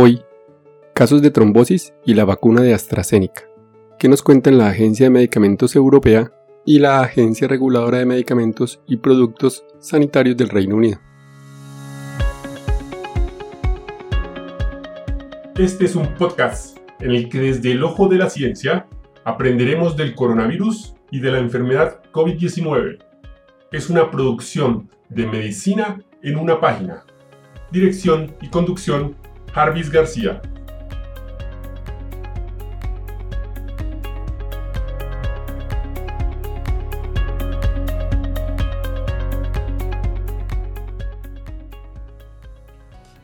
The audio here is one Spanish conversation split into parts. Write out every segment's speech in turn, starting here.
Hoy, casos de trombosis y la vacuna de AstraZeneca, que nos cuentan la Agencia de Medicamentos Europea y la Agencia Reguladora de Medicamentos y Productos Sanitarios del Reino Unido. Este es un podcast en el que desde el ojo de la ciencia aprenderemos del coronavirus y de la enfermedad COVID-19. Es una producción de medicina en una página. Dirección y conducción Jarvis García.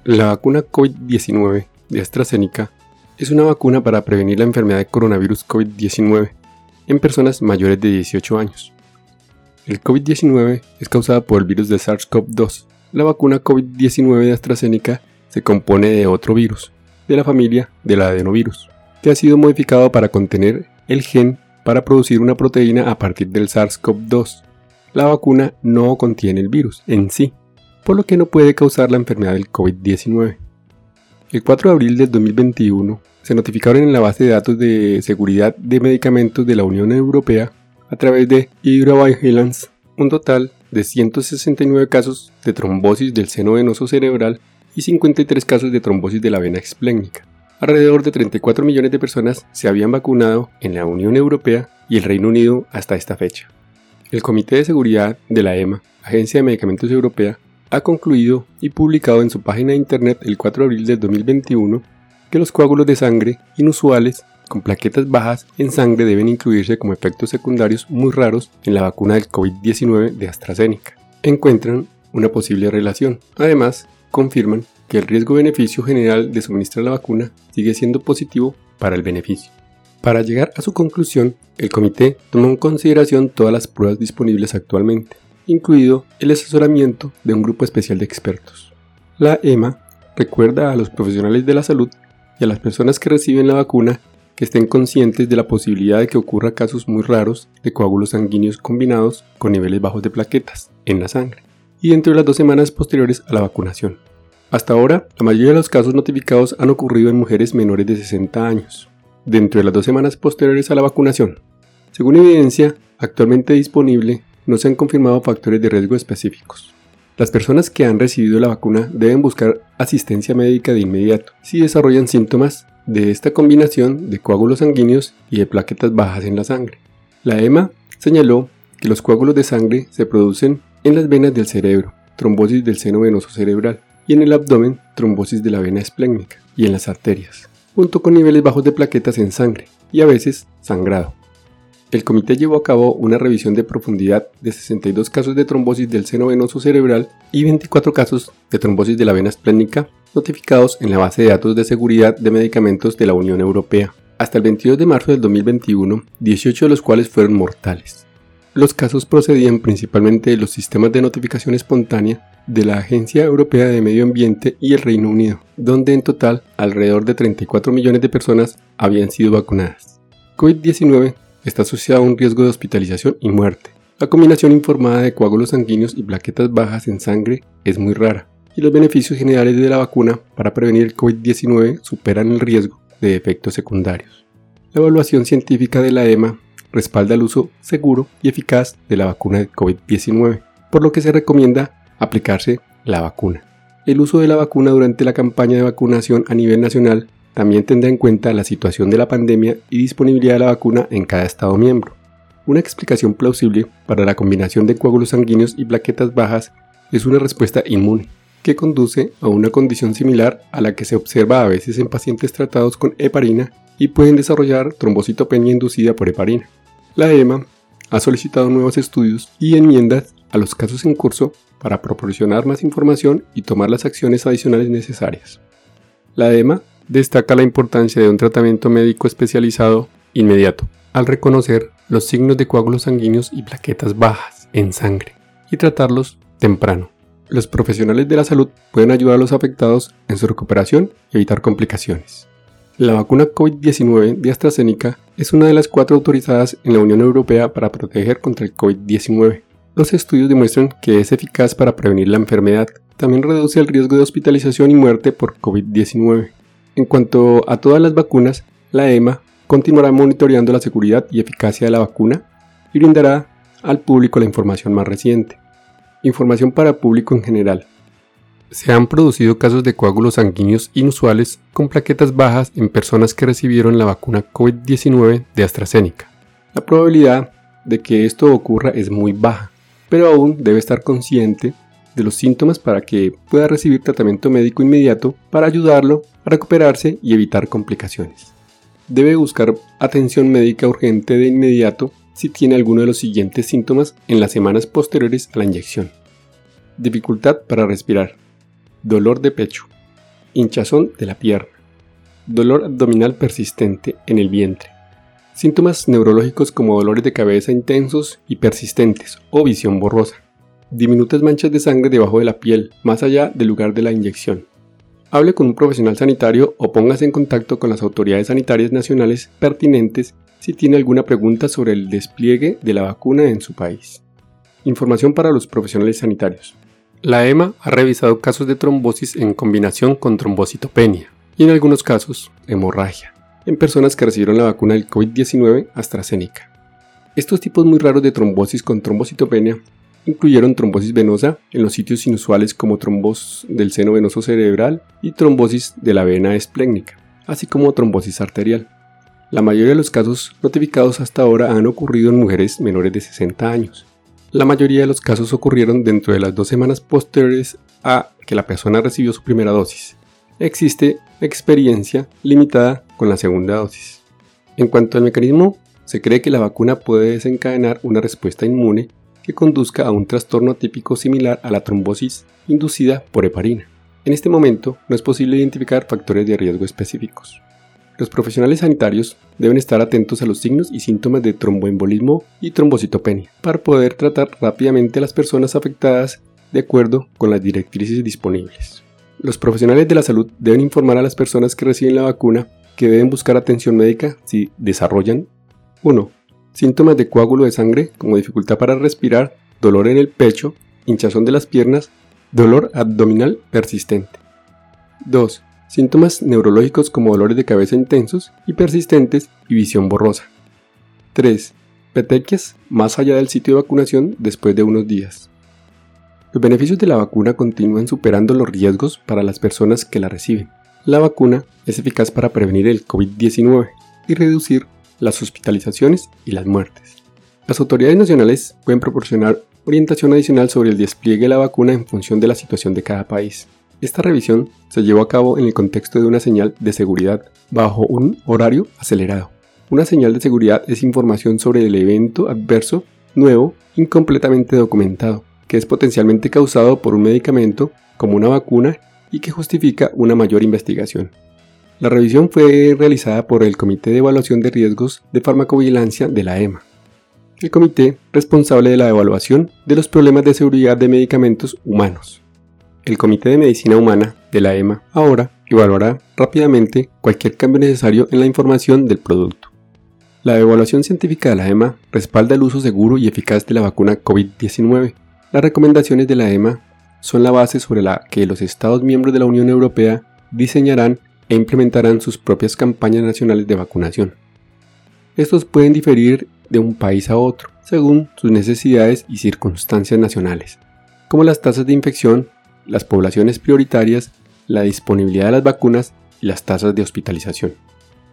La vacuna COVID-19 de AstraZeneca es una vacuna para prevenir la enfermedad de coronavirus COVID-19 en personas mayores de 18 años. El COVID-19 es causada por el virus de SARS-CoV-2. La vacuna COVID-19 de AstraZeneca se compone de otro virus, de la familia del adenovirus, que ha sido modificado para contener el gen para producir una proteína a partir del SARS-CoV-2. La vacuna no contiene el virus en sí, por lo que no puede causar la enfermedad del COVID-19. El 4 de abril del 2021 se notificaron en la base de datos de seguridad de medicamentos de la Unión Europea a través de Hydrovigilance un total de 169 casos de trombosis del seno venoso cerebral y 53 casos de trombosis de la vena esplénica. Alrededor de 34 millones de personas se habían vacunado en la Unión Europea y el Reino Unido hasta esta fecha. El Comité de Seguridad de la EMA, Agencia de Medicamentos Europea, ha concluido y publicado en su página de internet el 4 de abril de 2021 que los coágulos de sangre inusuales con plaquetas bajas en sangre deben incluirse como efectos secundarios muy raros en la vacuna del COVID-19 de AstraZeneca. Encuentran una posible relación. Además, confirman que el riesgo-beneficio general de suministrar la vacuna sigue siendo positivo para el beneficio. Para llegar a su conclusión, el comité tomó en consideración todas las pruebas disponibles actualmente, incluido el asesoramiento de un grupo especial de expertos. La EMA recuerda a los profesionales de la salud y a las personas que reciben la vacuna que estén conscientes de la posibilidad de que ocurra casos muy raros de coágulos sanguíneos combinados con niveles bajos de plaquetas en la sangre y dentro de las dos semanas posteriores a la vacunación. Hasta ahora, la mayoría de los casos notificados han ocurrido en mujeres menores de 60 años, dentro de las dos semanas posteriores a la vacunación. Según evidencia actualmente disponible, no se han confirmado factores de riesgo específicos. Las personas que han recibido la vacuna deben buscar asistencia médica de inmediato si desarrollan síntomas de esta combinación de coágulos sanguíneos y de plaquetas bajas en la sangre. La EMA señaló que los coágulos de sangre se producen en las venas del cerebro, trombosis del seno venoso cerebral, y en el abdomen, trombosis de la vena esplénica, y en las arterias, junto con niveles bajos de plaquetas en sangre, y a veces sangrado. El comité llevó a cabo una revisión de profundidad de 62 casos de trombosis del seno venoso cerebral y 24 casos de trombosis de la vena esplénica notificados en la base de datos de seguridad de medicamentos de la Unión Europea. Hasta el 22 de marzo del 2021, 18 de los cuales fueron mortales. Los casos procedían principalmente de los sistemas de notificación espontánea de la Agencia Europea de Medio Ambiente y el Reino Unido, donde en total alrededor de 34 millones de personas habían sido vacunadas. COVID-19 está asociado a un riesgo de hospitalización y muerte. La combinación informada de coágulos sanguíneos y plaquetas bajas en sangre es muy rara, y los beneficios generales de la vacuna para prevenir el COVID-19 superan el riesgo de efectos secundarios. La evaluación científica de la EMA respalda el uso seguro y eficaz de la vacuna de COVID-19, por lo que se recomienda aplicarse la vacuna. El uso de la vacuna durante la campaña de vacunación a nivel nacional también tendrá en cuenta la situación de la pandemia y disponibilidad de la vacuna en cada Estado miembro. Una explicación plausible para la combinación de coágulos sanguíneos y plaquetas bajas es una respuesta inmune, que conduce a una condición similar a la que se observa a veces en pacientes tratados con heparina y pueden desarrollar trombocitopenia inducida por heparina. La EMA ha solicitado nuevos estudios y enmiendas a los casos en curso para proporcionar más información y tomar las acciones adicionales necesarias. La EMA destaca la importancia de un tratamiento médico especializado inmediato, al reconocer los signos de coágulos sanguíneos y plaquetas bajas en sangre, y tratarlos temprano. Los profesionales de la salud pueden ayudar a los afectados en su recuperación y evitar complicaciones. La vacuna COVID-19 de AstraZeneca es una de las cuatro autorizadas en la Unión Europea para proteger contra el COVID-19. Los estudios demuestran que es eficaz para prevenir la enfermedad. También reduce el riesgo de hospitalización y muerte por COVID-19. En cuanto a todas las vacunas, la EMA continuará monitoreando la seguridad y eficacia de la vacuna y brindará al público la información más reciente. Información para público en general. Se han producido casos de coágulos sanguíneos inusuales con plaquetas bajas en personas que recibieron la vacuna COVID-19 de AstraZeneca. La probabilidad de que esto ocurra es muy baja, pero aún debe estar consciente de los síntomas para que pueda recibir tratamiento médico inmediato para ayudarlo a recuperarse y evitar complicaciones. Debe buscar atención médica urgente de inmediato si tiene alguno de los siguientes síntomas en las semanas posteriores a la inyección. Dificultad para respirar, dolor de pecho, hinchazón de la pierna, dolor abdominal persistente en el vientre, síntomas neurológicos como dolores de cabeza intensos y persistentes o visión borrosa, diminutas manchas de sangre debajo de la piel, más allá del lugar de la inyección. Hable con un profesional sanitario o póngase en contacto con las autoridades sanitarias nacionales pertinentes si tiene alguna pregunta sobre el despliegue de la vacuna en su país. Información para los profesionales sanitarios. La EMA ha revisado casos de trombosis en combinación con trombocitopenia y en algunos casos hemorragia en personas que recibieron la vacuna del COVID-19 AstraZeneca. Estos tipos muy raros de trombosis con trombocitopenia incluyeron trombosis venosa en los sitios inusuales como trombosis del seno venoso cerebral y trombosis de la vena esplénica, así como trombosis arterial. La mayoría de los casos notificados hasta ahora han ocurrido en mujeres menores de 60 años. La mayoría de los casos ocurrieron dentro de las dos semanas posteriores a que la persona recibió su primera dosis. Existe experiencia limitada con la segunda dosis. En cuanto al mecanismo, se cree que la vacuna puede desencadenar una respuesta inmune que conduzca a un trastorno típico similar a la trombosis inducida por heparina. En este momento no es posible identificar factores de riesgo específicos. Los profesionales sanitarios deben estar atentos a los signos y síntomas de tromboembolismo y trombocitopenia para poder tratar rápidamente a las personas afectadas de acuerdo con las directrices disponibles. Los profesionales de la salud deben informar a las personas que reciben la vacuna que deben buscar atención médica si desarrollan 1. Síntomas de coágulo de sangre como dificultad para respirar, dolor en el pecho, hinchazón de las piernas, dolor abdominal persistente. 2 síntomas neurológicos como dolores de cabeza intensos y persistentes y visión borrosa. 3. Petequias más allá del sitio de vacunación después de unos días. Los beneficios de la vacuna continúan superando los riesgos para las personas que la reciben. La vacuna es eficaz para prevenir el COVID-19 y reducir las hospitalizaciones y las muertes. Las autoridades nacionales pueden proporcionar orientación adicional sobre el despliegue de la vacuna en función de la situación de cada país. Esta revisión se llevó a cabo en el contexto de una señal de seguridad bajo un horario acelerado. Una señal de seguridad es información sobre el evento adverso nuevo incompletamente documentado, que es potencialmente causado por un medicamento como una vacuna y que justifica una mayor investigación. La revisión fue realizada por el Comité de Evaluación de Riesgos de Farmacovigilancia de la EMA, el comité responsable de la evaluación de los problemas de seguridad de medicamentos humanos. El Comité de Medicina Humana de la EMA ahora evaluará rápidamente cualquier cambio necesario en la información del producto. La evaluación científica de la EMA respalda el uso seguro y eficaz de la vacuna COVID-19. Las recomendaciones de la EMA son la base sobre la que los Estados miembros de la Unión Europea diseñarán e implementarán sus propias campañas nacionales de vacunación. Estos pueden diferir de un país a otro, según sus necesidades y circunstancias nacionales, como las tasas de infección las poblaciones prioritarias, la disponibilidad de las vacunas y las tasas de hospitalización.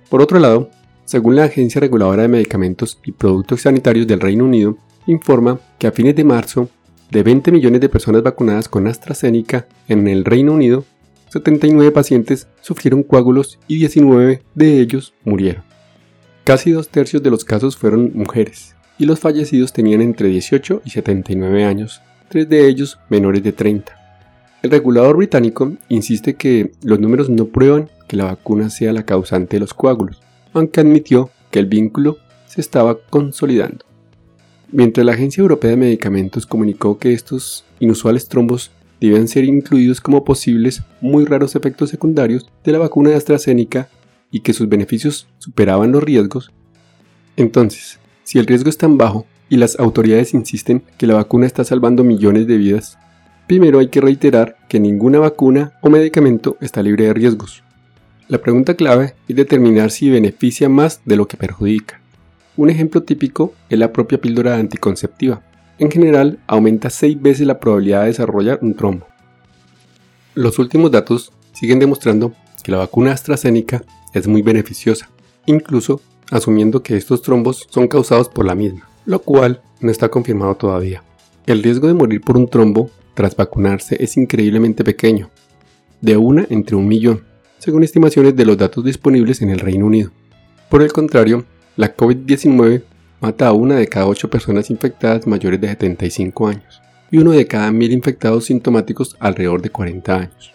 Por otro lado, según la Agencia Reguladora de Medicamentos y Productos Sanitarios del Reino Unido, informa que a fines de marzo, de 20 millones de personas vacunadas con AstraZeneca en el Reino Unido, 79 pacientes sufrieron coágulos y 19 de ellos murieron. Casi dos tercios de los casos fueron mujeres, y los fallecidos tenían entre 18 y 79 años, tres de ellos menores de 30. El regulador británico insiste que los números no prueban que la vacuna sea la causante de los coágulos, aunque admitió que el vínculo se estaba consolidando. Mientras la Agencia Europea de Medicamentos comunicó que estos inusuales trombos debían ser incluidos como posibles muy raros efectos secundarios de la vacuna de AstraZeneca y que sus beneficios superaban los riesgos, entonces, si el riesgo es tan bajo y las autoridades insisten que la vacuna está salvando millones de vidas, Primero hay que reiterar que ninguna vacuna o medicamento está libre de riesgos. La pregunta clave es determinar si beneficia más de lo que perjudica. Un ejemplo típico es la propia píldora anticonceptiva. En general, aumenta 6 veces la probabilidad de desarrollar un trombo. Los últimos datos siguen demostrando que la vacuna AstraZeneca es muy beneficiosa, incluso asumiendo que estos trombos son causados por la misma, lo cual no está confirmado todavía. El riesgo de morir por un trombo tras vacunarse es increíblemente pequeño, de una entre un millón, según estimaciones de los datos disponibles en el Reino Unido. Por el contrario, la COVID-19 mata a una de cada ocho personas infectadas mayores de 75 años y uno de cada mil infectados sintomáticos alrededor de 40 años.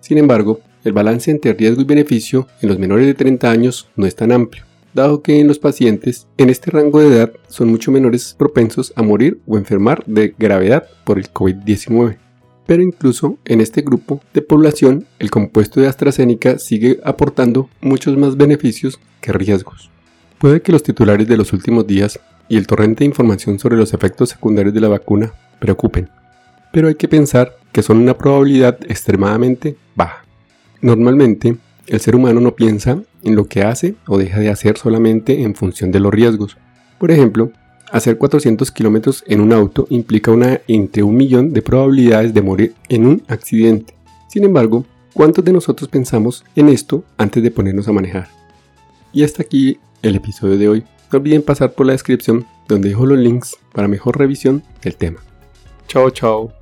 Sin embargo, el balance entre riesgo y beneficio en los menores de 30 años no es tan amplio, dado que en los pacientes en este rango de edad son mucho menores propensos a morir o enfermar de gravedad por el COVID-19. Pero incluso en este grupo de población, el compuesto de AstraZeneca sigue aportando muchos más beneficios que riesgos. Puede que los titulares de los últimos días y el torrente de información sobre los efectos secundarios de la vacuna preocupen, pero hay que pensar que son una probabilidad extremadamente baja. Normalmente, el ser humano no piensa en lo que hace o deja de hacer solamente en función de los riesgos. Por ejemplo, hacer 400 kilómetros en un auto implica una entre un millón de probabilidades de morir en un accidente. Sin embargo, ¿cuántos de nosotros pensamos en esto antes de ponernos a manejar? Y hasta aquí el episodio de hoy. No olviden pasar por la descripción donde dejo los links para mejor revisión del tema. Chao, chao.